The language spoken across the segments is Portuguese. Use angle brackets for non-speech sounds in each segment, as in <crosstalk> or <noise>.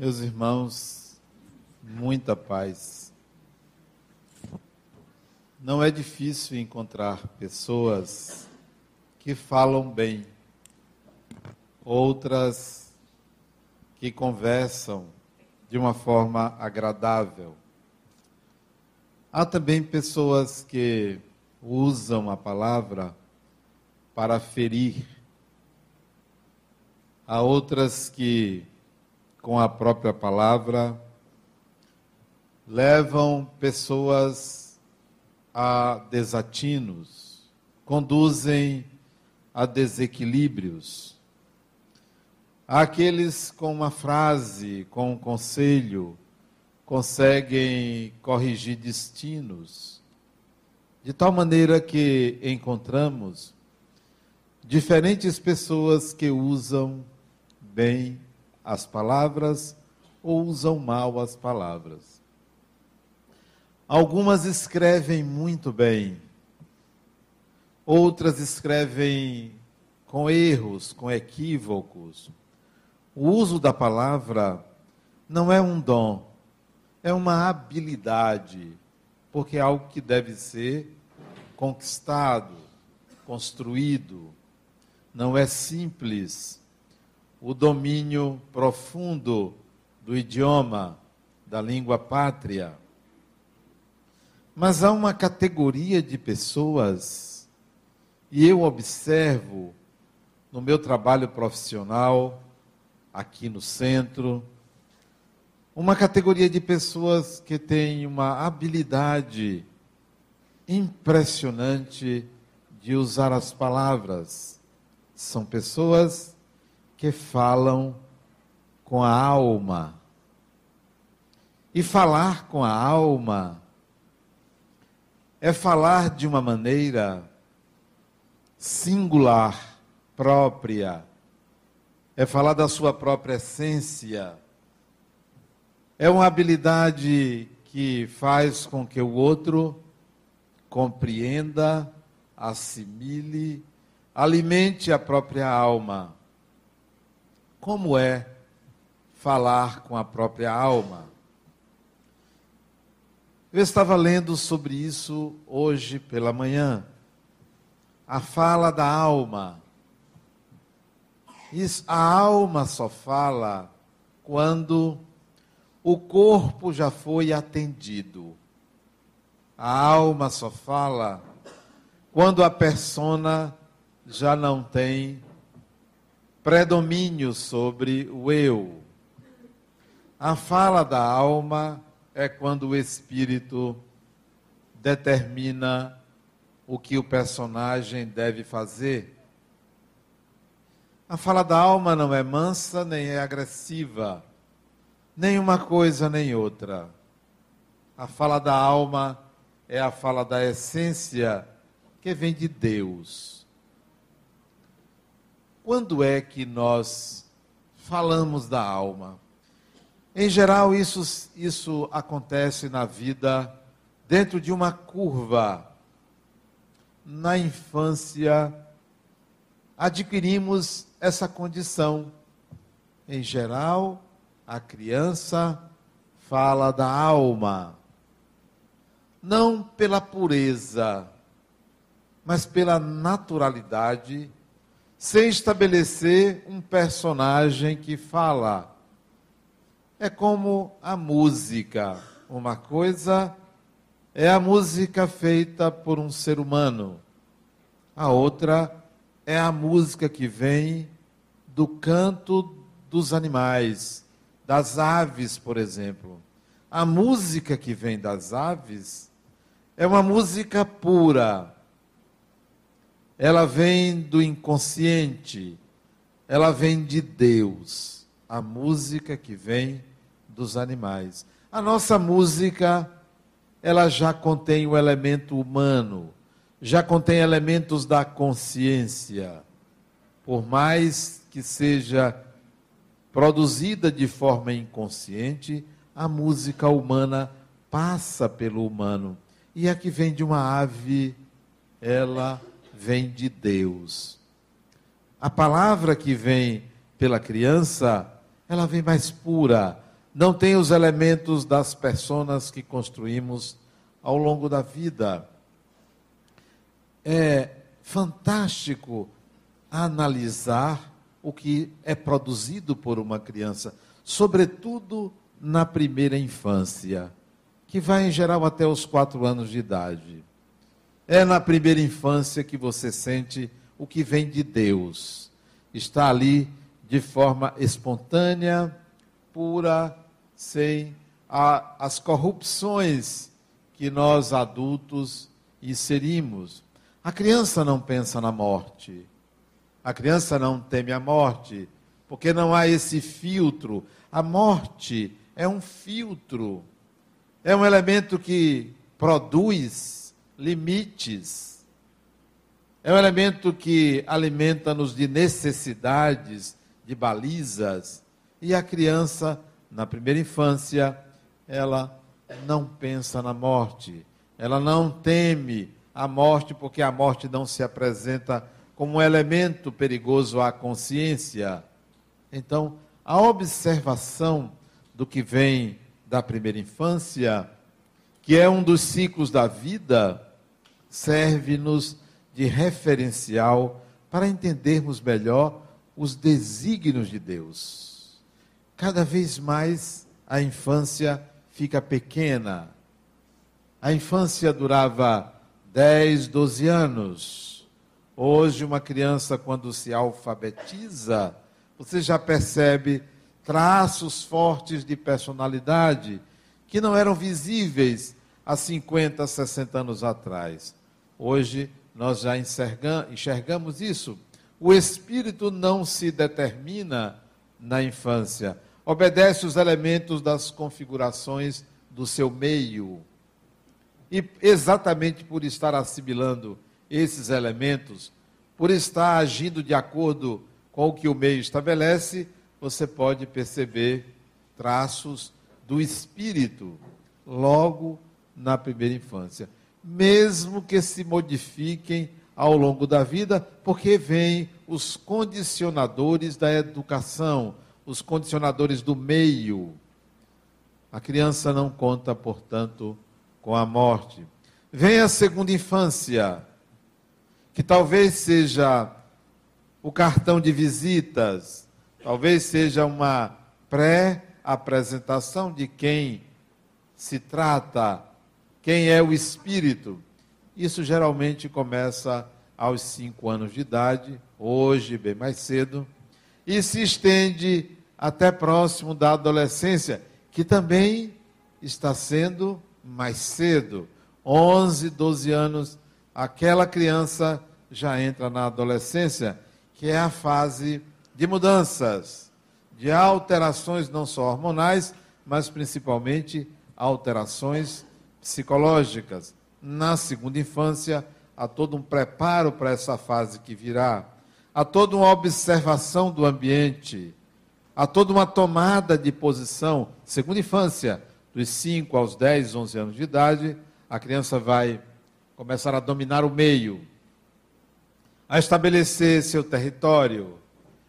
Meus irmãos, muita paz. Não é difícil encontrar pessoas que falam bem, outras que conversam de uma forma agradável. Há também pessoas que usam a palavra para ferir. Há outras que com a própria palavra, levam pessoas a desatinos, conduzem a desequilíbrios. Há aqueles com uma frase, com um conselho, conseguem corrigir destinos, de tal maneira que encontramos diferentes pessoas que usam bem as palavras ou usam mal as palavras. Algumas escrevem muito bem, outras escrevem com erros, com equívocos. O uso da palavra não é um dom, é uma habilidade, porque é algo que deve ser conquistado, construído. Não é simples o domínio profundo do idioma, da língua pátria. Mas há uma categoria de pessoas, e eu observo no meu trabalho profissional, aqui no centro, uma categoria de pessoas que tem uma habilidade impressionante de usar as palavras. São pessoas que falam com a alma. E falar com a alma é falar de uma maneira singular, própria, é falar da sua própria essência. É uma habilidade que faz com que o outro compreenda, assimile, alimente a própria alma como é falar com a própria alma. Eu estava lendo sobre isso hoje pela manhã. A fala da alma. Isso, a alma só fala quando o corpo já foi atendido. A alma só fala quando a persona já não tem predomínio sobre o eu. A fala da alma é quando o espírito determina o que o personagem deve fazer. A fala da alma não é mansa nem é agressiva, nem uma coisa nem outra. A fala da alma é a fala da essência que vem de Deus. Quando é que nós falamos da alma? Em geral, isso, isso acontece na vida dentro de uma curva. Na infância, adquirimos essa condição. Em geral, a criança fala da alma, não pela pureza, mas pela naturalidade sem estabelecer um personagem que fala. É como a música. Uma coisa é a música feita por um ser humano, a outra é a música que vem do canto dos animais, das aves, por exemplo. A música que vem das aves é uma música pura, ela vem do inconsciente, ela vem de Deus. A música que vem dos animais. A nossa música, ela já contém o elemento humano, já contém elementos da consciência. Por mais que seja produzida de forma inconsciente, a música humana passa pelo humano. E a que vem de uma ave, ela vem de Deus. A palavra que vem pela criança, ela vem mais pura, não tem os elementos das personas que construímos ao longo da vida. É fantástico analisar o que é produzido por uma criança, sobretudo na primeira infância, que vai em geral até os quatro anos de idade. É na primeira infância que você sente o que vem de Deus. Está ali de forma espontânea, pura, sem a, as corrupções que nós adultos inserimos. A criança não pensa na morte. A criança não teme a morte, porque não há esse filtro. A morte é um filtro, é um elemento que produz limites, é um elemento que alimenta-nos de necessidades, de balizas, e a criança, na primeira infância, ela não pensa na morte, ela não teme a morte, porque a morte não se apresenta como um elemento perigoso à consciência. Então, a observação do que vem da primeira infância, que é um dos ciclos da vida, serve-nos de referencial para entendermos melhor os desígnios de Deus. Cada vez mais a infância fica pequena. A infância durava 10, 12 anos. Hoje, uma criança, quando se alfabetiza, você já percebe traços fortes de personalidade que não eram visíveis há 50, 60 anos atrás. Hoje, nós já enxergamos isso. O espírito não se determina na infância obedece os elementos das configurações do seu meio. E exatamente por estar assimilando esses elementos, por estar agindo de acordo com o que o meio estabelece, você pode perceber traços do espírito logo na primeira infância, mesmo que se modifiquem ao longo da vida, porque vêm os condicionadores da educação, os condicionadores do meio. A criança não conta, portanto, com a morte. Vem a segunda infância, que talvez seja o cartão de visitas, talvez seja uma pré-apresentação de quem se trata, quem é o espírito. Isso geralmente começa aos cinco anos de idade, hoje, bem mais cedo, e se estende até próximo da adolescência, que também está sendo mais cedo. 11, 12 anos, aquela criança já entra na adolescência, que é a fase de mudanças, de alterações não só hormonais, mas principalmente alterações psicológicas. Na segunda infância, há todo um preparo para essa fase que virá, há toda uma observação do ambiente, há toda uma tomada de posição. Segunda infância, dos 5 aos 10, 11 anos de idade, a criança vai começar a dominar o meio, a estabelecer seu território,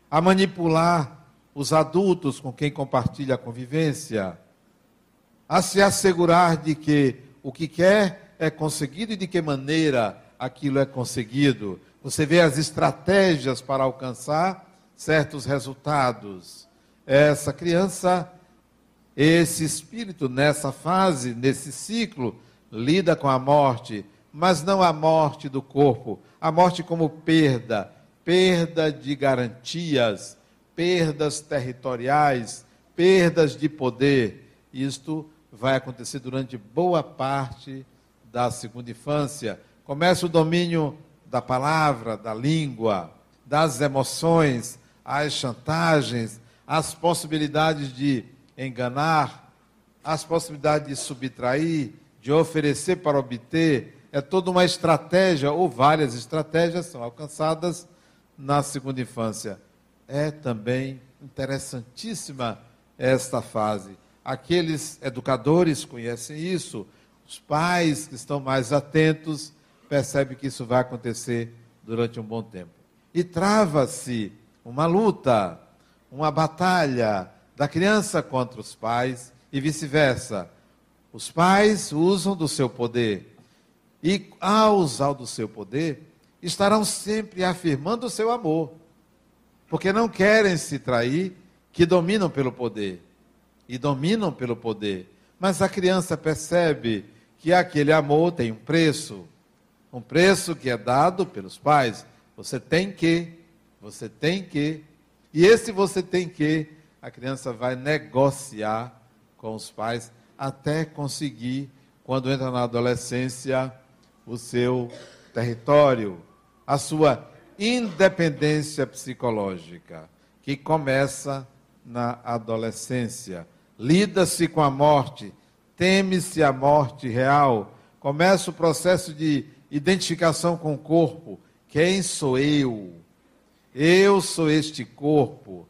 a manipular os adultos com quem compartilha a convivência, a se assegurar de que o que quer é conseguido e de que maneira aquilo é conseguido. Você vê as estratégias para alcançar certos resultados essa criança, esse espírito, nessa fase, nesse ciclo, lida com a morte, mas não a morte do corpo, a morte como perda, perda de garantias, perdas territoriais, perdas de poder. Isto vai acontecer durante boa parte da segunda infância. Começa o domínio da palavra, da língua, das emoções, as chantagens, as possibilidades de enganar, as possibilidades de subtrair, de oferecer para obter, é toda uma estratégia, ou várias estratégias são alcançadas na segunda infância. É também interessantíssima esta fase. Aqueles educadores conhecem isso, os pais que estão mais atentos percebem que isso vai acontecer durante um bom tempo. E trava-se uma luta uma batalha da criança contra os pais e vice-versa. Os pais usam do seu poder e, ao usar do seu poder, estarão sempre afirmando o seu amor, porque não querem se trair, que dominam pelo poder e dominam pelo poder. Mas a criança percebe que aquele amor tem um preço, um preço que é dado pelos pais. Você tem que, você tem que, e esse você tem que, a criança vai negociar com os pais até conseguir, quando entra na adolescência, o seu território, a sua independência psicológica, que começa na adolescência. Lida-se com a morte, teme-se a morte real, começa o processo de identificação com o corpo. Quem sou eu? Eu sou este corpo.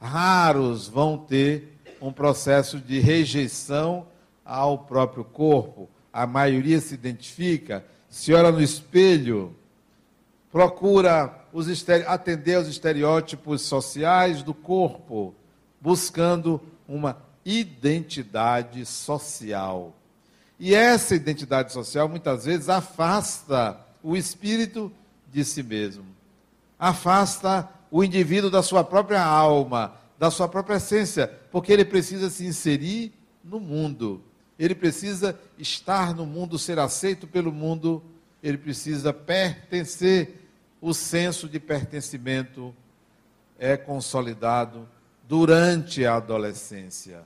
Raros vão ter um processo de rejeição ao próprio corpo. A maioria se identifica, se olha no espelho, procura os atender aos estereótipos sociais do corpo, buscando uma identidade social. E essa identidade social muitas vezes afasta o espírito de si mesmo, afasta o indivíduo da sua própria alma, da sua própria essência, porque ele precisa se inserir no mundo. Ele precisa estar no mundo, ser aceito pelo mundo, ele precisa pertencer. O senso de pertencimento é consolidado durante a adolescência.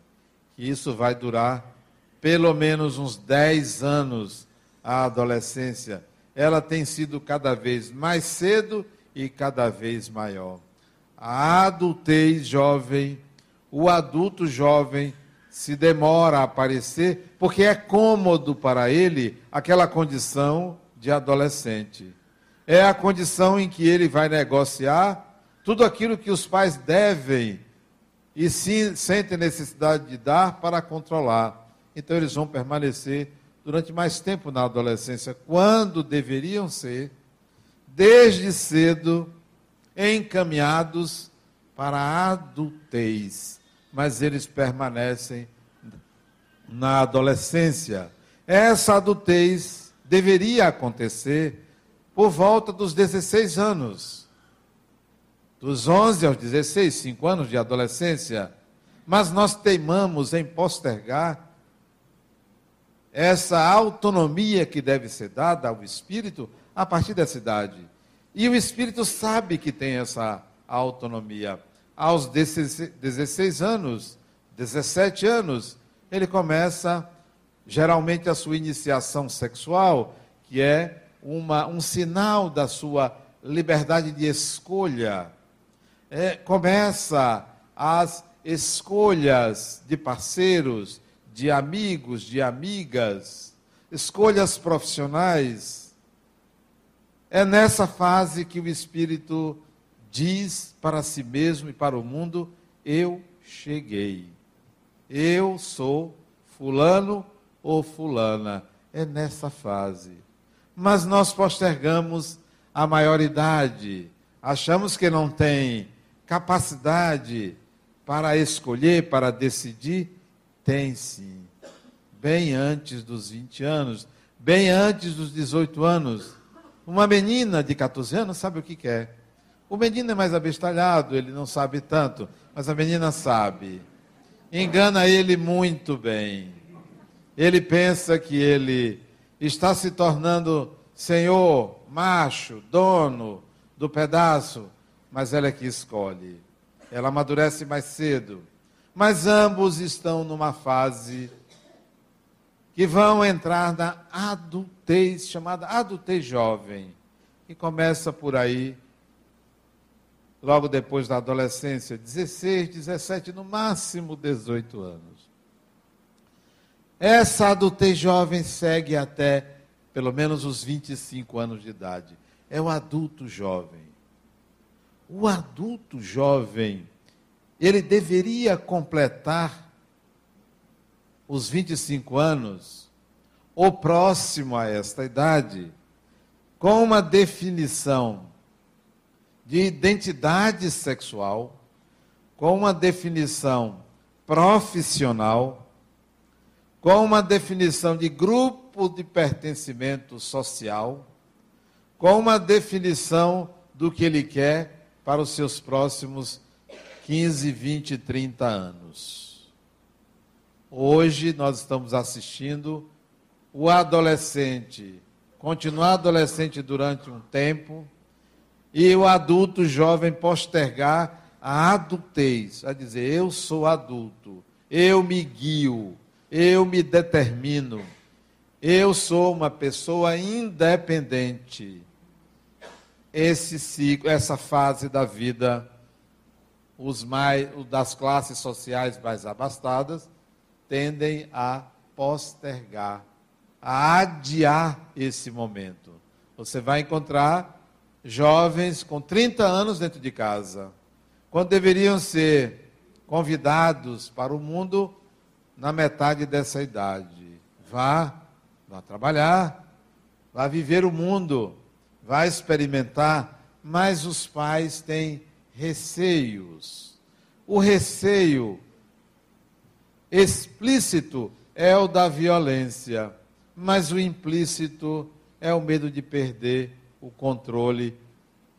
Isso vai durar pelo menos uns 10 anos a adolescência. Ela tem sido cada vez mais cedo e cada vez maior. A adultez jovem, o adulto jovem se demora a aparecer porque é cômodo para ele aquela condição de adolescente. É a condição em que ele vai negociar tudo aquilo que os pais devem e se sentem necessidade de dar para controlar. Então eles vão permanecer durante mais tempo na adolescência, quando deveriam ser, desde cedo, encaminhados para a adultez. Mas eles permanecem na adolescência. Essa adultez deveria acontecer por volta dos 16 anos. Dos 11 aos 16, 5 anos de adolescência. Mas nós teimamos em postergar essa autonomia que deve ser dada ao espírito a partir dessa idade. E o espírito sabe que tem essa autonomia. Aos 16 anos, 17 anos, ele começa geralmente a sua iniciação sexual, que é uma, um sinal da sua liberdade de escolha. É, começa as escolhas de parceiros, de amigos, de amigas, escolhas profissionais. É nessa fase que o Espírito diz para si mesmo e para o mundo: Eu cheguei. Eu sou Fulano ou Fulana. É nessa fase. Mas nós postergamos a maioridade, achamos que não tem capacidade para escolher, para decidir tem sim. Bem antes dos 20 anos, bem antes dos 18 anos. Uma menina de 14 anos sabe o que quer. O menino é mais abestalhado, ele não sabe tanto, mas a menina sabe. Engana ele muito bem. Ele pensa que ele está se tornando senhor, macho, dono do pedaço, mas ela é que escolhe. Ela amadurece mais cedo mas ambos estão numa fase que vão entrar na adultez, chamada adultez jovem, que começa por aí, logo depois da adolescência, 16, 17, no máximo 18 anos. Essa adultez jovem segue até pelo menos os 25 anos de idade. É o adulto jovem. O adulto jovem ele deveria completar os 25 anos, ou próximo a esta idade, com uma definição de identidade sexual, com uma definição profissional, com uma definição de grupo de pertencimento social, com uma definição do que ele quer para os seus próximos 15, 20, 30 anos. Hoje nós estamos assistindo o adolescente continuar adolescente durante um tempo e o adulto jovem postergar a adultez, a dizer, eu sou adulto, eu me guio, eu me determino, eu sou uma pessoa independente. Esse ciclo, essa fase da vida, os mais, das classes sociais mais abastadas, tendem a postergar, a adiar esse momento. Você vai encontrar jovens com 30 anos dentro de casa quando deveriam ser convidados para o mundo na metade dessa idade. Vá, vá trabalhar, vá viver o mundo, vá experimentar, mas os pais têm receios. O receio explícito é o da violência, mas o implícito é o medo de perder o controle,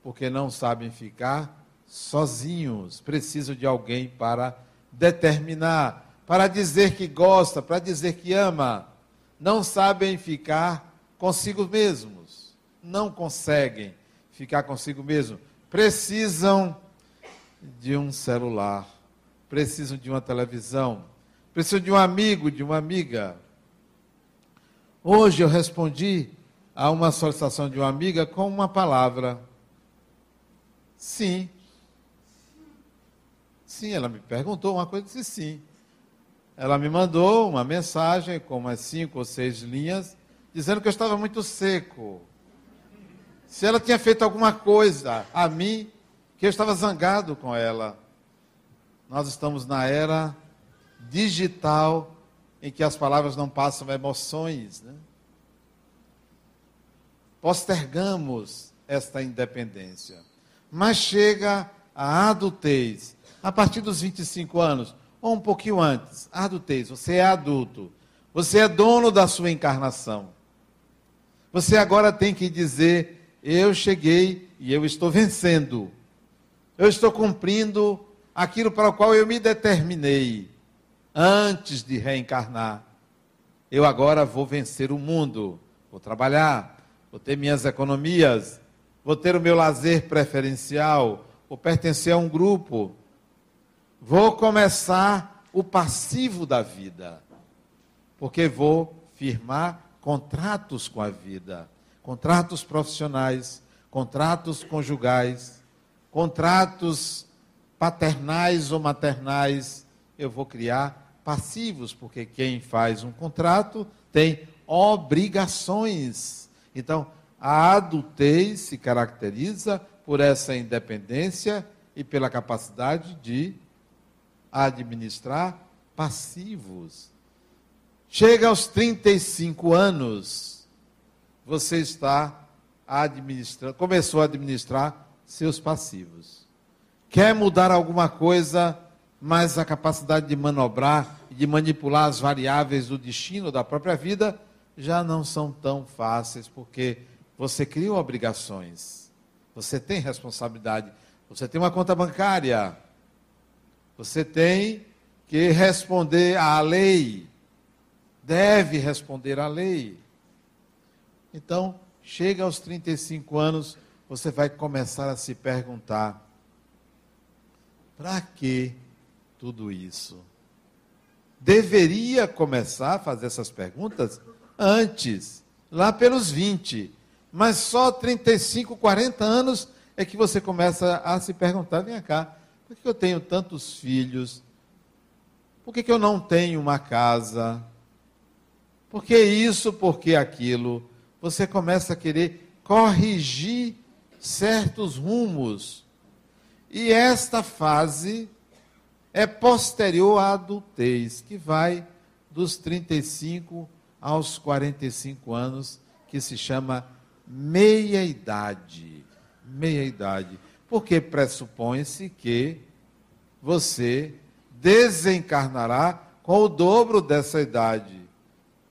porque não sabem ficar sozinhos, precisam de alguém para determinar, para dizer que gosta, para dizer que ama. Não sabem ficar consigo mesmos, não conseguem ficar consigo mesmos. Precisam de um celular, precisam de uma televisão, precisam de um amigo, de uma amiga. Hoje eu respondi a uma solicitação de uma amiga com uma palavra. Sim, Sim, ela me perguntou uma coisa, disse sim. Ela me mandou uma mensagem com umas cinco ou seis linhas, dizendo que eu estava muito seco. Se ela tinha feito alguma coisa a mim, que eu estava zangado com ela. Nós estamos na era digital em que as palavras não passam emoções. Né? Postergamos esta independência. Mas chega a adultez a partir dos 25 anos, ou um pouquinho antes, adultez, você é adulto, você é dono da sua encarnação. Você agora tem que dizer: eu cheguei e eu estou vencendo. Eu estou cumprindo aquilo para o qual eu me determinei antes de reencarnar. Eu agora vou vencer o mundo, vou trabalhar, vou ter minhas economias, vou ter o meu lazer preferencial, vou pertencer a um grupo, Vou começar o passivo da vida, porque vou firmar contratos com a vida, contratos profissionais, contratos conjugais, contratos paternais ou maternais. Eu vou criar passivos, porque quem faz um contrato tem obrigações. Então, a adultez se caracteriza por essa independência e pela capacidade de administrar passivos. Chega aos 35 anos, você está administrando, começou a administrar seus passivos. Quer mudar alguma coisa, mas a capacidade de manobrar e de manipular as variáveis do destino da própria vida já não são tão fáceis, porque você criou obrigações, você tem responsabilidade, você tem uma conta bancária, você tem que responder à lei. Deve responder à lei. Então, chega aos 35 anos, você vai começar a se perguntar: para que tudo isso? Deveria começar a fazer essas perguntas antes, lá pelos 20. Mas só 35, 40 anos é que você começa a se perguntar: vem cá, por que eu tenho tantos filhos? Por que, eu não tenho uma casa? Por que isso, por que aquilo? Você começa a querer corrigir certos rumos. E esta fase é posterior à adultez, que vai dos 35 aos 45 anos, que se chama meia-idade. Meia-idade porque pressupõe-se que você desencarnará com o dobro dessa idade.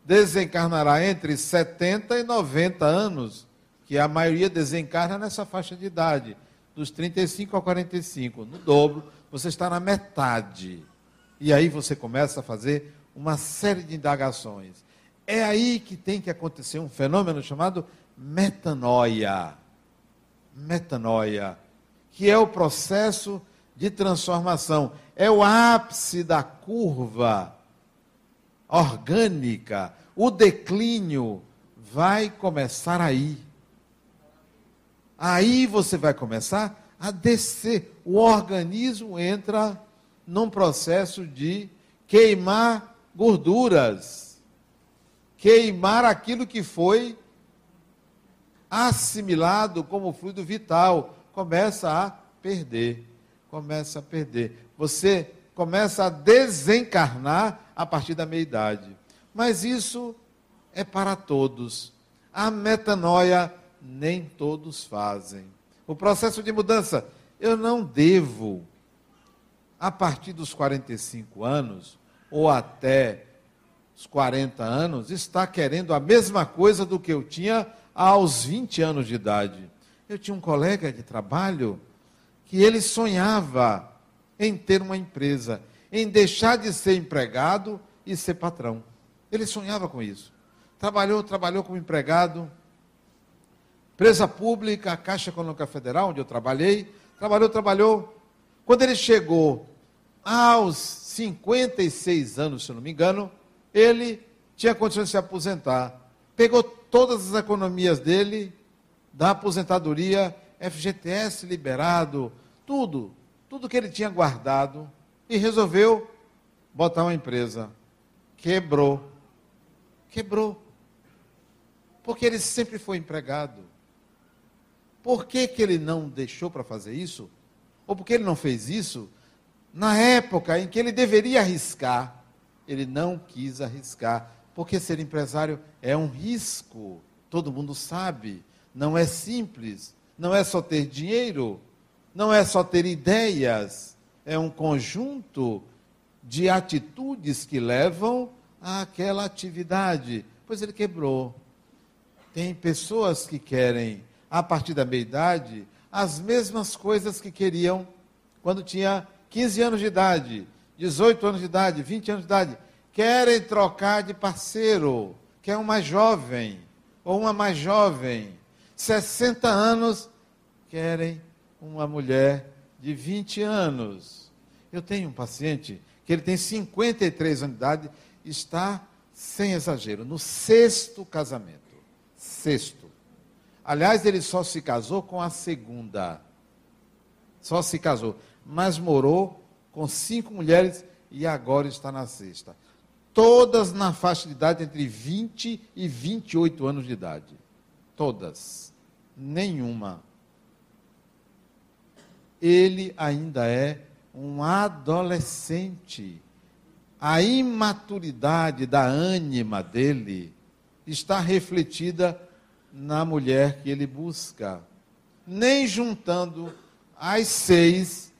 Desencarnará entre 70 e 90 anos, que a maioria desencarna nessa faixa de idade, dos 35 a 45. No dobro, você está na metade. E aí você começa a fazer uma série de indagações. É aí que tem que acontecer um fenômeno chamado metanoia. Metanoia, que é o processo de transformação, é o ápice da curva orgânica. O declínio vai começar aí. Aí você vai começar a descer. O organismo entra num processo de queimar gorduras, queimar aquilo que foi assimilado como fluido vital, começa a perder, começa a perder. Você começa a desencarnar a partir da meia-idade. Mas isso é para todos. A metanoia nem todos fazem. O processo de mudança, eu não devo, a partir dos 45 anos, ou até os 40 anos, estar querendo a mesma coisa do que eu tinha aos 20 anos de idade. Eu tinha um colega de trabalho que ele sonhava em ter uma empresa, em deixar de ser empregado e ser patrão. Ele sonhava com isso. Trabalhou, trabalhou como empregado, empresa pública, a Caixa Econômica Federal, onde eu trabalhei, trabalhou, trabalhou. Quando ele chegou aos 56 anos, se eu não me engano, ele tinha condições de se aposentar. Pegou todas as economias dele, da aposentadoria, FGTS liberado, tudo, tudo que ele tinha guardado, e resolveu botar uma empresa. Quebrou. Quebrou. Porque ele sempre foi empregado. Por que, que ele não deixou para fazer isso? Ou porque ele não fez isso? Na época em que ele deveria arriscar, ele não quis arriscar porque ser empresário é um risco, todo mundo sabe, não é simples, não é só ter dinheiro, não é só ter ideias, é um conjunto de atitudes que levam àquela atividade. Pois ele quebrou. Tem pessoas que querem, a partir da meia-idade, as mesmas coisas que queriam quando tinha 15 anos de idade, 18 anos de idade, 20 anos de idade querem trocar de parceiro, quer um mais jovem ou uma mais jovem. 60 anos querem uma mulher de 20 anos. Eu tenho um paciente que ele tem 53 anos de idade, está, sem exagero, no sexto casamento. Sexto. Aliás, ele só se casou com a segunda. Só se casou. Mas morou com cinco mulheres e agora está na sexta todas na faixa de idade entre 20 e 28 anos de idade. Todas. Nenhuma. Ele ainda é um adolescente. A imaturidade da ânima dele está refletida na mulher que ele busca. Nem juntando as seis,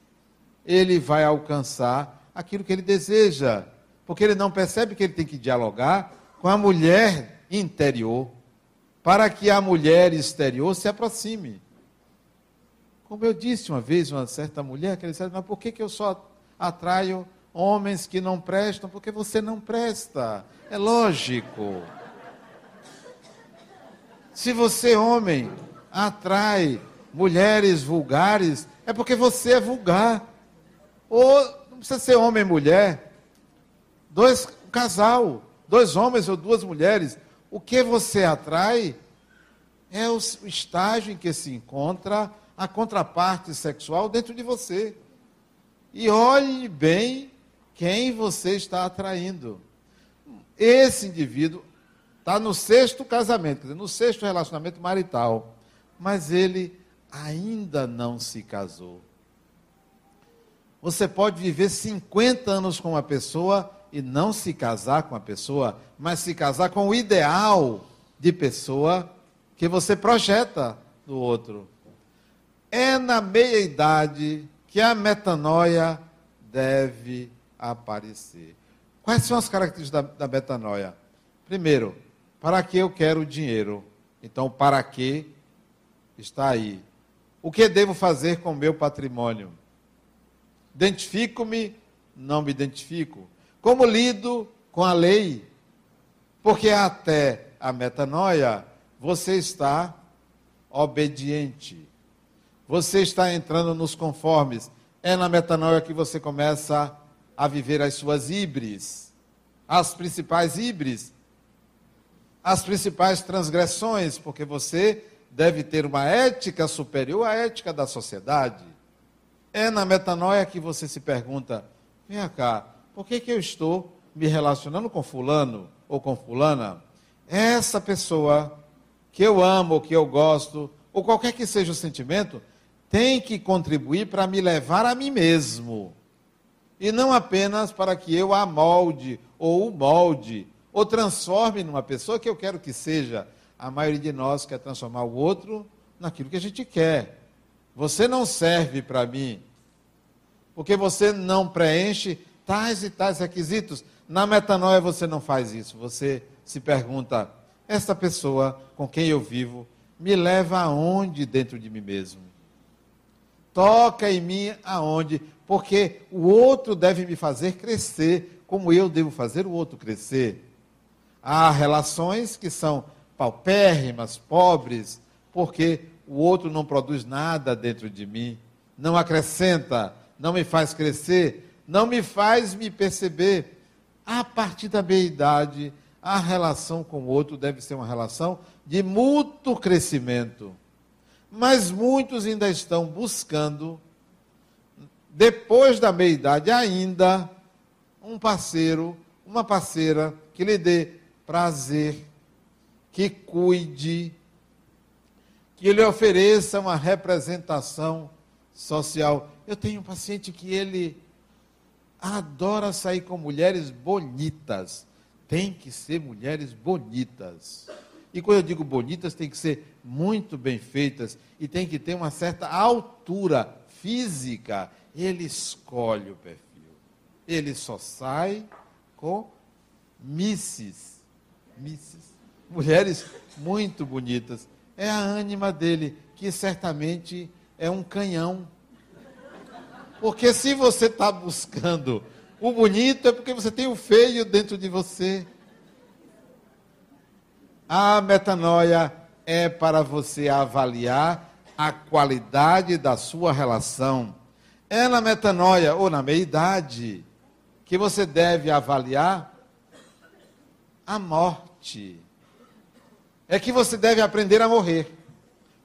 ele vai alcançar aquilo que ele deseja porque ele não percebe que ele tem que dialogar com a mulher interior, para que a mulher exterior se aproxime. Como eu disse uma vez, uma certa mulher, que disse, mas por que, que eu só atraio homens que não prestam? Porque você não presta. É lógico. Se você, homem, atrai mulheres vulgares, é porque você é vulgar. Ou não precisa ser homem e mulher dois um casal, dois homens ou duas mulheres, o que você atrai é o estágio em que se encontra a contraparte sexual dentro de você. E olhe bem quem você está atraindo. Esse indivíduo está no sexto casamento, quer dizer, no sexto relacionamento marital, mas ele ainda não se casou. Você pode viver 50 anos com uma pessoa e não se casar com a pessoa, mas se casar com o ideal de pessoa que você projeta no outro. É na meia-idade que a metanoia deve aparecer. Quais são as características da, da metanoia? Primeiro, para que eu quero dinheiro? Então, para que está aí? O que devo fazer com o meu patrimônio? Identifico-me? Não me identifico. Como lido com a lei? Porque até a metanoia, você está obediente. Você está entrando nos conformes. É na metanoia que você começa a viver as suas híbris, as principais híbris, as principais transgressões, porque você deve ter uma ética superior à ética da sociedade. É na metanoia que você se pergunta: vem cá, por que, que eu estou me relacionando com Fulano ou com Fulana? Essa pessoa que eu amo, que eu gosto, ou qualquer que seja o sentimento, tem que contribuir para me levar a mim mesmo. E não apenas para que eu a molde, ou o molde, ou transforme numa pessoa que eu quero que seja. A maioria de nós quer transformar o outro naquilo que a gente quer. Você não serve para mim, porque você não preenche tais e tais requisitos. Na metanoia você não faz isso. Você se pergunta: esta pessoa com quem eu vivo me leva aonde dentro de mim mesmo? Toca em mim aonde? Porque o outro deve me fazer crescer, como eu devo fazer o outro crescer. Há relações que são paupérrimas, pobres, porque o outro não produz nada dentro de mim, não acrescenta, não me faz crescer, não me faz me perceber. A partir da meia-idade, a relação com o outro deve ser uma relação de mútuo crescimento. Mas muitos ainda estão buscando, depois da meia-idade ainda, um parceiro, uma parceira que lhe dê prazer, que cuide, que lhe ofereça uma representação social. Eu tenho um paciente que ele adora sair com mulheres bonitas tem que ser mulheres bonitas. E quando eu digo bonitas, tem que ser muito bem feitas e tem que ter uma certa altura física. Ele escolhe o perfil. Ele só sai com misses. Misses. Mulheres muito bonitas. É a ânima dele, que certamente é um canhão. Porque se você está buscando o bonito é porque você tem o feio dentro de você. A metanoia é para você avaliar a qualidade da sua relação. É na metanoia ou na meia-idade que você deve avaliar a morte. É que você deve aprender a morrer.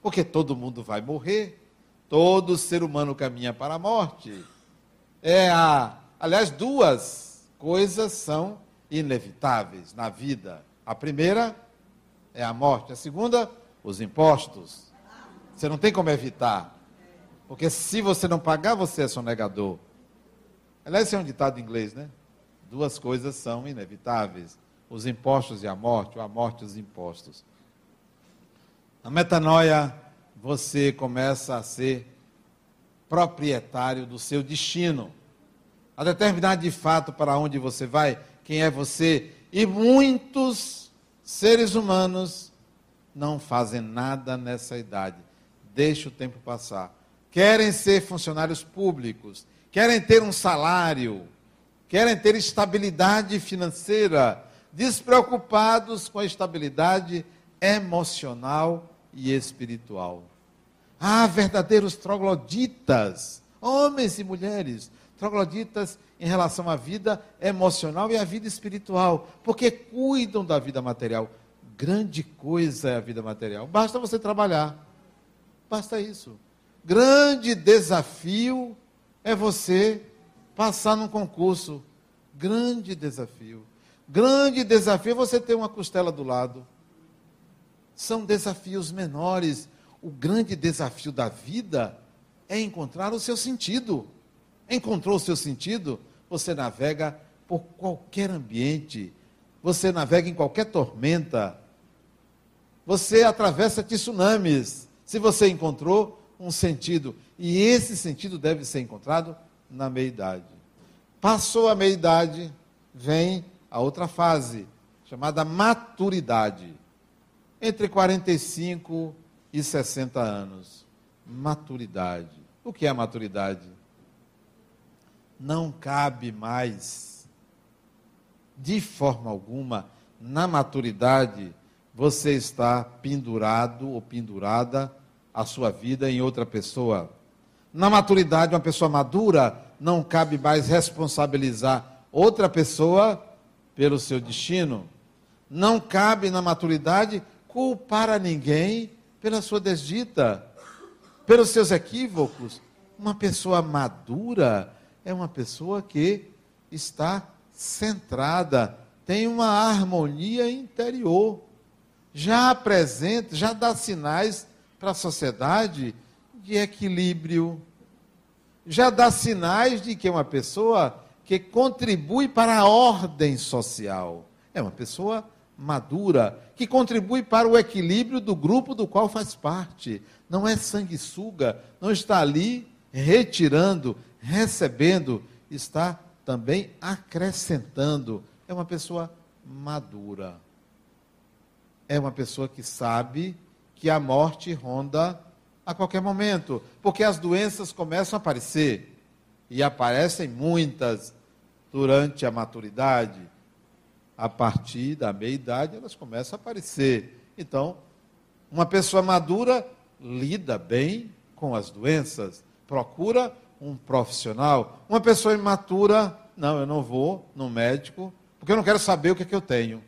Porque todo mundo vai morrer. Todo ser humano caminha para a morte. É a Aliás, duas coisas são inevitáveis na vida. A primeira é a morte, a segunda, os impostos. Você não tem como evitar. Porque se você não pagar, você é sonegador. Aliás, esse é um ditado em inglês, né? Duas coisas são inevitáveis: os impostos e a morte, ou a morte e os impostos. Na metanoia, você começa a ser proprietário do seu destino a determinar de fato para onde você vai, quem é você. E muitos seres humanos não fazem nada nessa idade. Deixa o tempo passar. Querem ser funcionários públicos, querem ter um salário, querem ter estabilidade financeira, despreocupados com a estabilidade emocional e espiritual. Há verdadeiros trogloditas, homens e mulheres, trogloditas em relação à vida emocional e à vida espiritual, porque cuidam da vida material. Grande coisa é a vida material. Basta você trabalhar. Basta isso. Grande desafio é você passar num concurso. Grande desafio. Grande desafio é você ter uma costela do lado. São desafios menores. O grande desafio da vida é encontrar o seu sentido. Encontrou o seu sentido? Você navega por qualquer ambiente, você navega em qualquer tormenta, você atravessa tsunamis. Se você encontrou um sentido, e esse sentido deve ser encontrado na meia-idade. Passou a meia-idade, vem a outra fase, chamada maturidade. Entre 45 e 60 anos. Maturidade. O que é maturidade? Não cabe mais, de forma alguma, na maturidade, você está pendurado ou pendurada a sua vida em outra pessoa. Na maturidade, uma pessoa madura não cabe mais responsabilizar outra pessoa pelo seu destino. Não cabe na maturidade culpar a ninguém pela sua desdita, pelos seus equívocos. Uma pessoa madura é uma pessoa que está centrada, tem uma harmonia interior, já apresenta, já dá sinais para a sociedade de equilíbrio, já dá sinais de que é uma pessoa que contribui para a ordem social. É uma pessoa madura, que contribui para o equilíbrio do grupo do qual faz parte. Não é sanguessuga, não está ali retirando, recebendo, está também acrescentando. É uma pessoa madura. É uma pessoa que sabe que a morte ronda a qualquer momento, porque as doenças começam a aparecer e aparecem muitas durante a maturidade. A partir da meia-idade, elas começam a aparecer. Então, uma pessoa madura lida bem com as doenças, procura um profissional. Uma pessoa imatura, não, eu não vou no médico, porque eu não quero saber o que, é que eu tenho.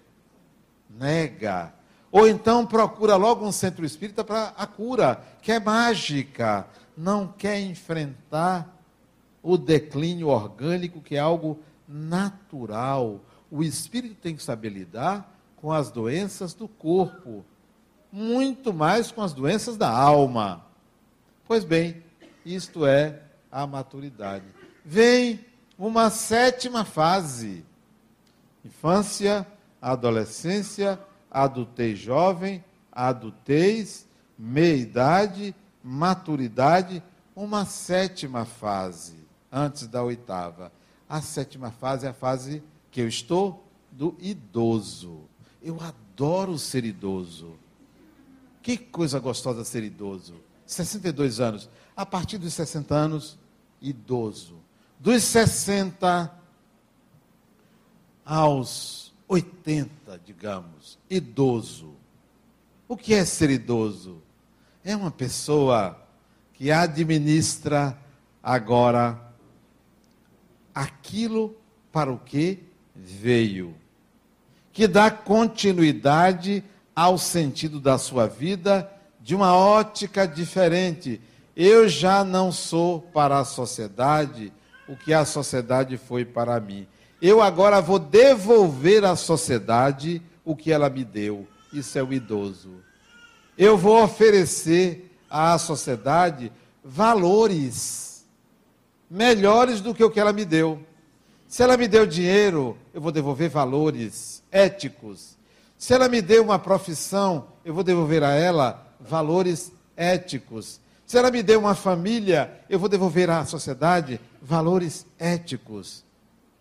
Nega ou então procura logo um centro espírita para a cura, que é mágica. Não quer enfrentar o declínio orgânico, que é algo natural. O espírito tem que saber lidar com as doenças do corpo, muito mais com as doenças da alma. Pois bem, isto é a maturidade. Vem uma sétima fase: infância, adolescência, adultez jovem, adultez, meia-idade, maturidade, uma sétima fase, antes da oitava. A sétima fase é a fase que eu estou do idoso. Eu adoro ser idoso. Que coisa gostosa ser idoso. 62 anos. A partir dos 60 anos, idoso. Dos 60 aos 80, digamos, idoso. O que é ser idoso? É uma pessoa que administra agora aquilo para o que veio, que dá continuidade ao sentido da sua vida de uma ótica diferente. Eu já não sou para a sociedade o que a sociedade foi para mim eu agora vou devolver à sociedade o que ela me deu. Isso é o idoso. Eu vou oferecer à sociedade valores melhores do que o que ela me deu. Se ela me deu dinheiro, eu vou devolver valores éticos. Se ela me deu uma profissão, eu vou devolver a ela valores éticos. Se ela me deu uma família, eu vou devolver à sociedade valores éticos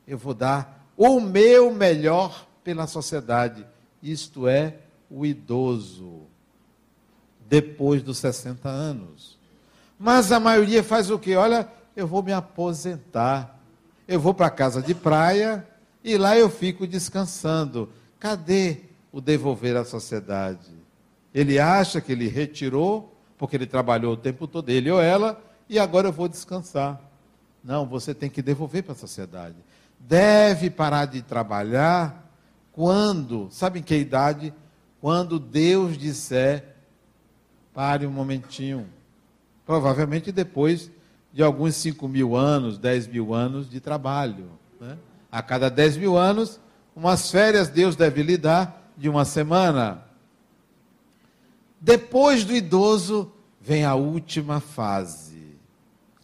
eu vou dar o meu melhor pela sociedade. Isto é o idoso, depois dos 60 anos. Mas a maioria faz o quê? Olha, eu vou me aposentar. Eu vou para a casa de praia e lá eu fico descansando. Cadê o devolver à sociedade? Ele acha que ele retirou, porque ele trabalhou o tempo todo, ele ou ela, e agora eu vou descansar. Não, você tem que devolver para a sociedade deve parar de trabalhar quando, sabe em que idade? Quando Deus disser, pare um momentinho. Provavelmente depois de alguns 5 mil anos, 10 mil anos de trabalho. Né? A cada 10 mil anos, umas férias Deus deve lhe dar de uma semana. Depois do idoso, vem a última fase.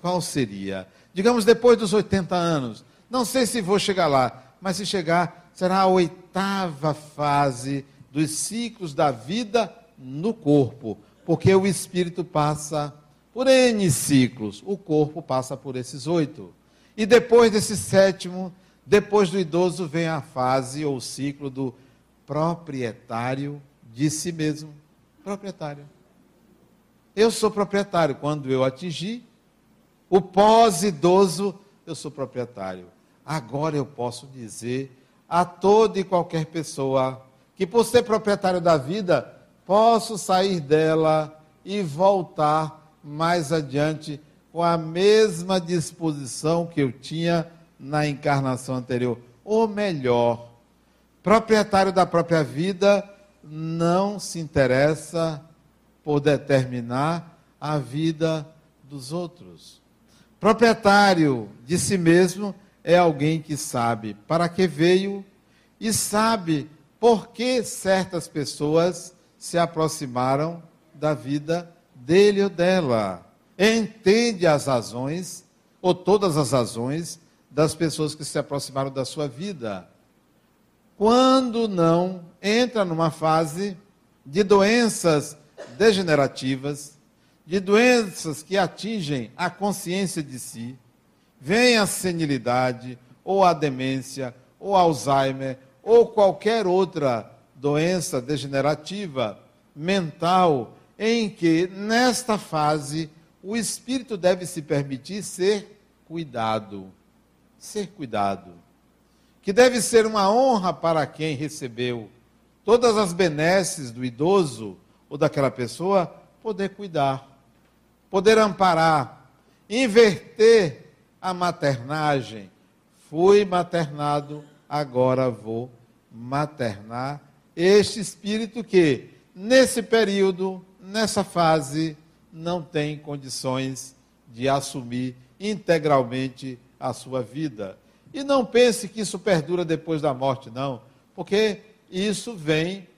Qual seria? Digamos, depois dos 80 anos. Não sei se vou chegar lá, mas se chegar, será a oitava fase dos ciclos da vida no corpo, porque o espírito passa por N ciclos, o corpo passa por esses oito. E depois desse sétimo, depois do idoso, vem a fase ou ciclo do proprietário de si mesmo. Proprietário. Eu sou proprietário. Quando eu atingir o pós-idoso, eu sou proprietário. Agora eu posso dizer a toda e qualquer pessoa que, por ser proprietário da vida, posso sair dela e voltar mais adiante com a mesma disposição que eu tinha na encarnação anterior. Ou melhor, proprietário da própria vida não se interessa por determinar a vida dos outros. Proprietário de si mesmo é alguém que sabe para que veio e sabe por que certas pessoas se aproximaram da vida dele ou dela. Entende as razões, ou todas as razões, das pessoas que se aproximaram da sua vida. Quando não entra numa fase de doenças degenerativas, de doenças que atingem a consciência de si, vem a senilidade, ou a demência, ou Alzheimer, ou qualquer outra doença degenerativa mental, em que, nesta fase, o espírito deve se permitir ser cuidado. Ser cuidado. Que deve ser uma honra para quem recebeu todas as benesses do idoso ou daquela pessoa, poder cuidar, poder amparar, inverter a maternagem. Fui maternado, agora vou maternar este espírito que, nesse período, nessa fase, não tem condições de assumir integralmente a sua vida. E não pense que isso perdura depois da morte, não, porque isso vem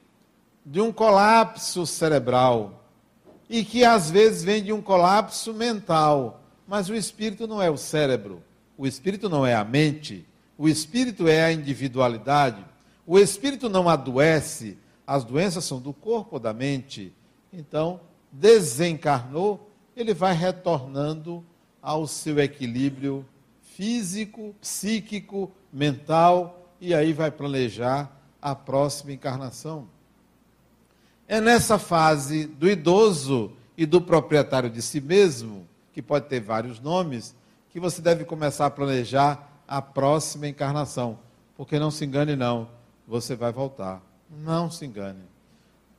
de um colapso cerebral e que às vezes vem de um colapso mental. Mas o espírito não é o cérebro, o espírito não é a mente, o espírito é a individualidade. O espírito não adoece, as doenças são do corpo ou da mente. Então, desencarnou, ele vai retornando ao seu equilíbrio físico, psíquico, mental, e aí vai planejar a próxima encarnação. É nessa fase do idoso e do proprietário de si mesmo que pode ter vários nomes, que você deve começar a planejar a próxima encarnação. Porque não se engane, não, você vai voltar. Não se engane.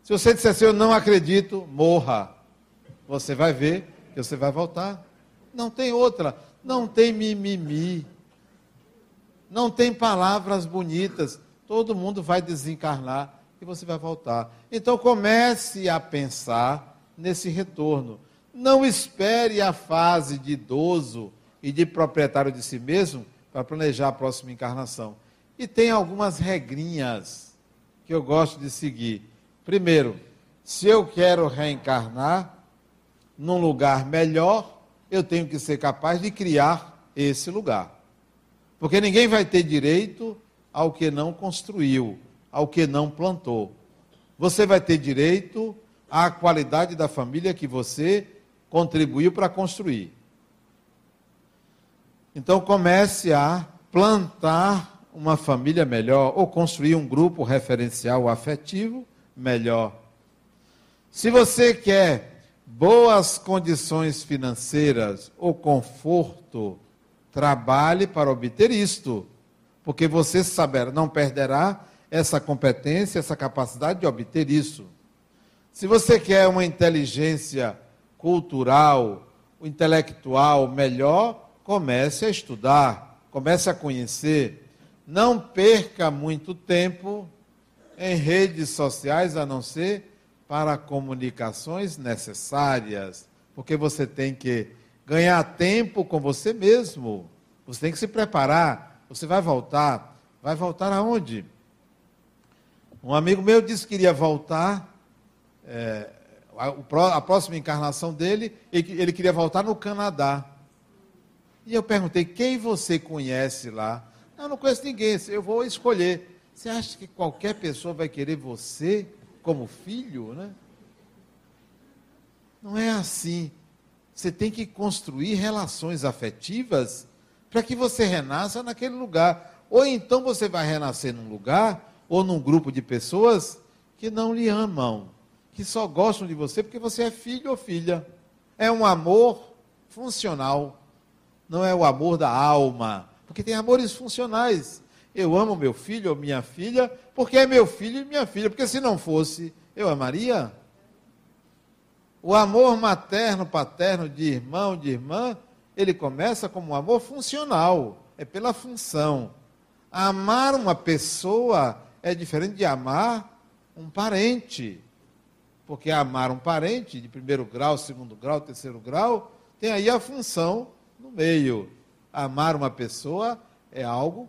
Se você disser assim, eu não acredito, morra. Você vai ver que você vai voltar. Não tem outra. Não tem mimimi. Não tem palavras bonitas. Todo mundo vai desencarnar e você vai voltar. Então comece a pensar nesse retorno. Não espere a fase de idoso e de proprietário de si mesmo para planejar a próxima encarnação. E tem algumas regrinhas que eu gosto de seguir. Primeiro, se eu quero reencarnar num lugar melhor, eu tenho que ser capaz de criar esse lugar. Porque ninguém vai ter direito ao que não construiu, ao que não plantou. Você vai ter direito à qualidade da família que você contribuiu para construir. Então comece a plantar uma família melhor ou construir um grupo referencial afetivo melhor. Se você quer boas condições financeiras ou conforto, trabalhe para obter isto, porque você saberá, não perderá essa competência, essa capacidade de obter isso. Se você quer uma inteligência cultural, intelectual melhor, comece a estudar, comece a conhecer. Não perca muito tempo em redes sociais, a não ser para comunicações necessárias, porque você tem que ganhar tempo com você mesmo. Você tem que se preparar. Você vai voltar. Vai voltar aonde? Um amigo meu disse que iria voltar é, a, próxima encarnação dele, ele queria voltar no Canadá. E eu perguntei, quem você conhece lá? Não, não conheço ninguém, eu vou escolher. Você acha que qualquer pessoa vai querer você como filho, né? Não é assim. Você tem que construir relações afetivas para que você renasça naquele lugar. Ou então você vai renascer num lugar ou num grupo de pessoas que não lhe amam, que só gostam de você porque você é filho ou filha. É um amor funcional, não é o amor da alma, porque tem amores funcionais. Eu amo meu filho ou minha filha porque é meu filho e minha filha, porque se não fosse, eu amaria. O amor materno, paterno, de irmão, de irmã, ele começa como um amor funcional, é pela função. Amar uma pessoa é diferente de amar um parente. Porque amar um parente de primeiro grau, segundo grau, terceiro grau, tem aí a função no meio. Amar uma pessoa é algo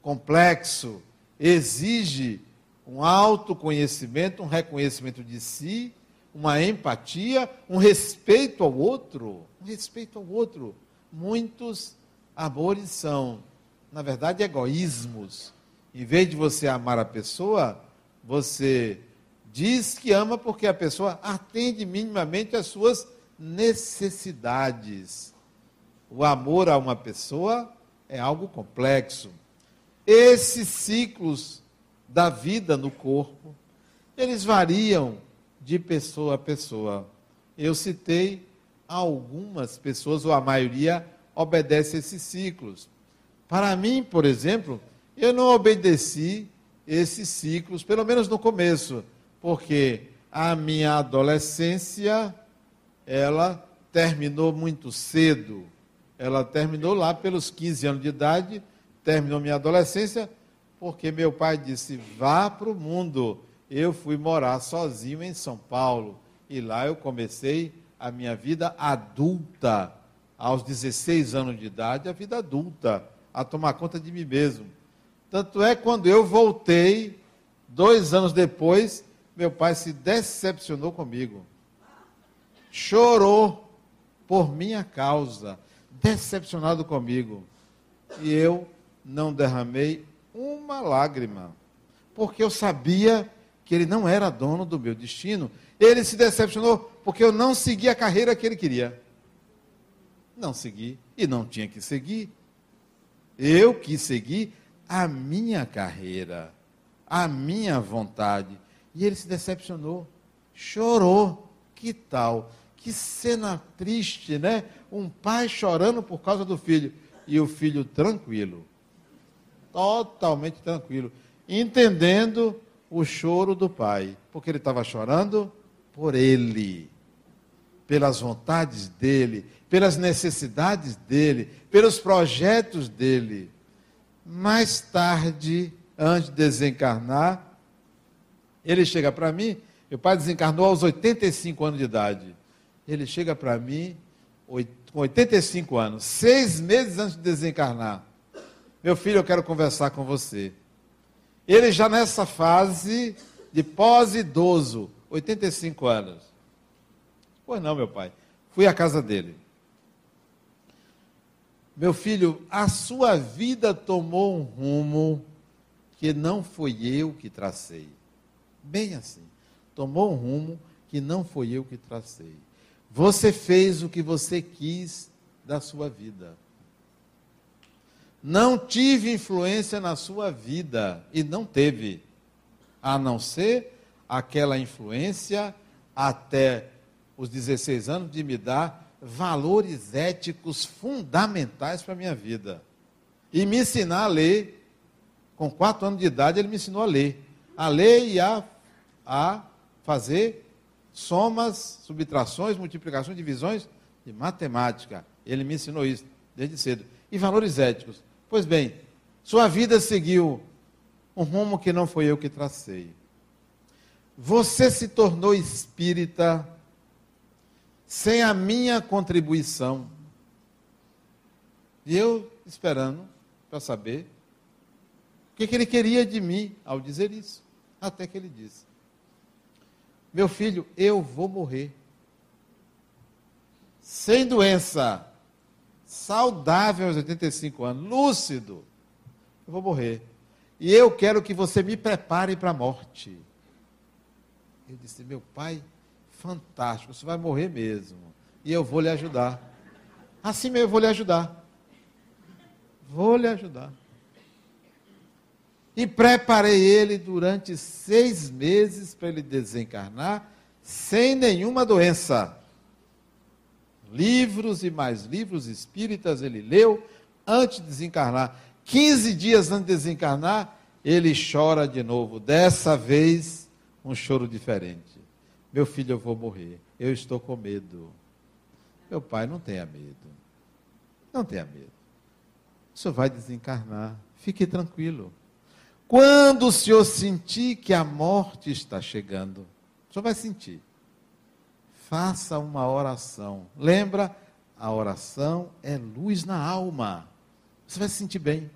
complexo, exige um autoconhecimento, um reconhecimento de si, uma empatia, um respeito ao outro. Um respeito ao outro. Muitos amores são, na verdade, egoísmos. Em vez de você amar a pessoa, você diz que ama porque a pessoa atende minimamente às suas necessidades. O amor a uma pessoa é algo complexo. Esses ciclos da vida no corpo, eles variam de pessoa a pessoa. Eu citei algumas pessoas, ou a maioria, obedece esses ciclos. Para mim, por exemplo, eu não obedeci esses ciclos, pelo menos no começo, porque a minha adolescência, ela terminou muito cedo. Ela terminou lá pelos 15 anos de idade, terminou minha adolescência, porque meu pai disse: vá para o mundo. Eu fui morar sozinho em São Paulo. E lá eu comecei a minha vida adulta, aos 16 anos de idade, a vida adulta, a tomar conta de mim mesmo. Tanto é quando eu voltei, dois anos depois, meu pai se decepcionou comigo. Chorou por minha causa, decepcionado comigo. E eu não derramei uma lágrima, porque eu sabia que ele não era dono do meu destino. Ele se decepcionou porque eu não segui a carreira que ele queria. Não segui e não tinha que seguir. Eu quis seguir a minha carreira, a minha vontade. E ele se decepcionou, chorou. Que tal? Que cena triste, né? Um pai chorando por causa do filho e o filho tranquilo totalmente tranquilo, entendendo o choro do pai, porque ele estava chorando por ele, pelas vontades dele, pelas necessidades dele, pelos projetos dele. Mais tarde, antes de desencarnar, ele chega para mim, meu pai desencarnou aos 85 anos de idade. Ele chega para mim com 85 anos, seis meses antes de desencarnar. Meu filho, eu quero conversar com você. Ele já nessa fase de pós-idoso, 85 anos. Pois não, meu pai. Fui à casa dele. Meu filho, a sua vida tomou um rumo que não foi eu que tracei. Bem assim. Tomou um rumo que não foi eu que tracei. Você fez o que você quis da sua vida. Não tive influência na sua vida e não teve, a não ser aquela influência até os 16 anos de me dar valores éticos fundamentais para a minha vida. E me ensinar a ler. Com quatro anos de idade, ele me ensinou a ler. A ler e a, a fazer somas, subtrações, multiplicações, divisões de matemática. Ele me ensinou isso desde cedo. E valores éticos. Pois bem, sua vida seguiu um rumo que não foi eu que tracei. Você se tornou espírita sem a minha contribuição. E eu esperando para saber o que, que ele queria de mim ao dizer isso. Até que ele disse: Meu filho, eu vou morrer. Sem doença saudável aos 85 anos, lúcido. Eu vou morrer. E eu quero que você me prepare para a morte. Eu disse, meu pai, fantástico, você vai morrer mesmo. E eu vou lhe ajudar. Assim mesmo eu vou lhe ajudar. Vou lhe ajudar. E preparei ele durante seis meses para ele desencarnar sem nenhuma doença. Livros e mais livros espíritas ele leu antes de desencarnar. 15 dias antes de desencarnar, ele chora de novo. Dessa vez, um choro diferente. Meu filho, eu vou morrer. Eu estou com medo. Meu pai, não tenha medo. Não tenha medo. O senhor vai desencarnar. Fique tranquilo. Quando o senhor sentir que a morte está chegando, o senhor vai sentir. Faça uma oração. Lembra? A oração é luz na alma. Você vai se sentir bem.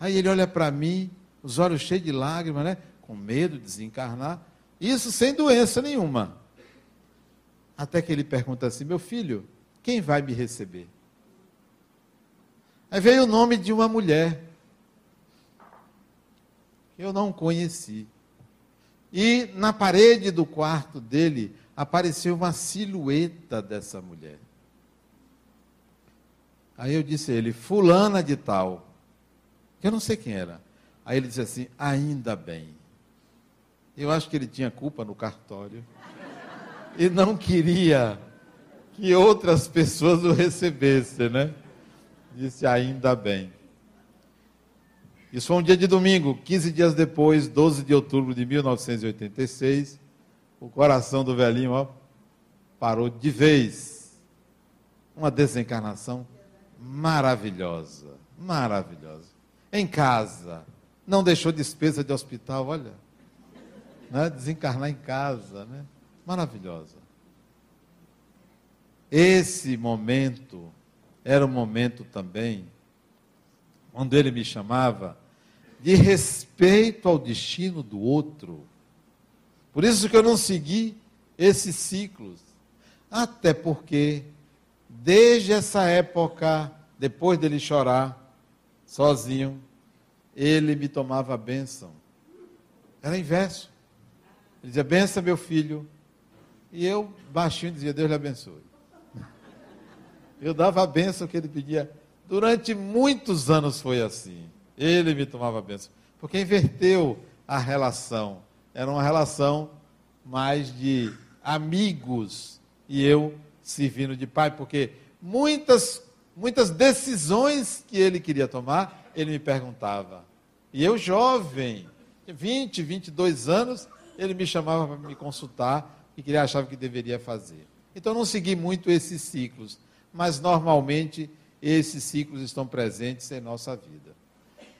Aí ele olha para mim, os olhos cheios de lágrimas, né? Com medo de desencarnar. Isso sem doença nenhuma. Até que ele pergunta assim: Meu filho, quem vai me receber? Aí veio o nome de uma mulher que eu não conheci. E na parede do quarto dele apareceu uma silhueta dessa mulher. Aí eu disse a ele, fulana de tal, eu não sei quem era. Aí ele disse assim, ainda bem. Eu acho que ele tinha culpa no cartório e não queria que outras pessoas o recebessem, né? Disse ainda bem. Isso foi um dia de domingo, 15 dias depois, 12 de outubro de 1986, o coração do velhinho ó, parou de vez. Uma desencarnação maravilhosa, maravilhosa. Em casa, não deixou despesa de hospital, olha. Né? Desencarnar em casa, né? Maravilhosa. Esse momento era um momento também onde ele me chamava de respeito ao destino do outro. Por isso que eu não segui esses ciclos. Até porque, desde essa época, depois dele chorar, sozinho, ele me tomava a bênção. Era inverso. Ele dizia, benção meu filho. E eu, baixinho, dizia, Deus lhe abençoe. <laughs> Eu dava a bênção que ele pedia. Durante muitos anos foi assim. Ele me tomava a bênção. Porque inverteu a relação. Era uma relação mais de amigos e eu servindo de pai, porque muitas, muitas decisões que ele queria tomar, ele me perguntava. E eu, jovem, 20, 22 anos, ele me chamava para me consultar e que ele achava que deveria fazer. Então, não segui muito esses ciclos mas normalmente esses ciclos estão presentes em nossa vida.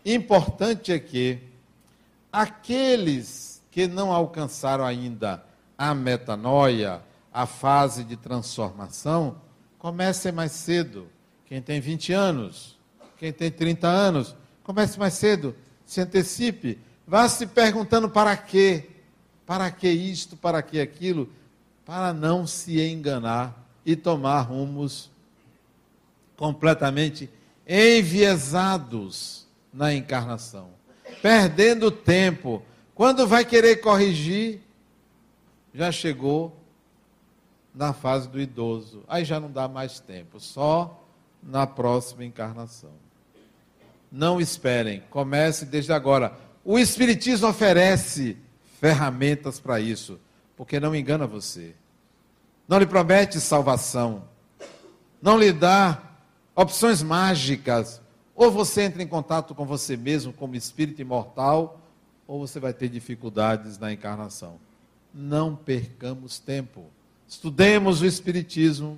Importante é que aqueles que não alcançaram ainda a metanoia, a fase de transformação, comecem mais cedo. Quem tem 20 anos, quem tem 30 anos, comece mais cedo, se antecipe, vá se perguntando para quê? Para que isto, para que aquilo? Para não se enganar e tomar rumos completamente enviesados na encarnação, perdendo tempo. Quando vai querer corrigir, já chegou na fase do idoso. Aí já não dá mais tempo, só na próxima encarnação. Não esperem, comece desde agora. O Espiritismo oferece ferramentas para isso, porque não engana você. Não lhe promete salvação, não lhe dá opções mágicas. Ou você entra em contato com você mesmo como espírito imortal, ou você vai ter dificuldades na encarnação. Não percamos tempo. Estudemos o Espiritismo,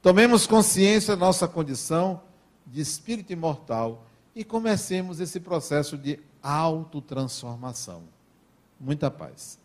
tomemos consciência da nossa condição de espírito imortal e comecemos esse processo de autotransformação. Muita paz.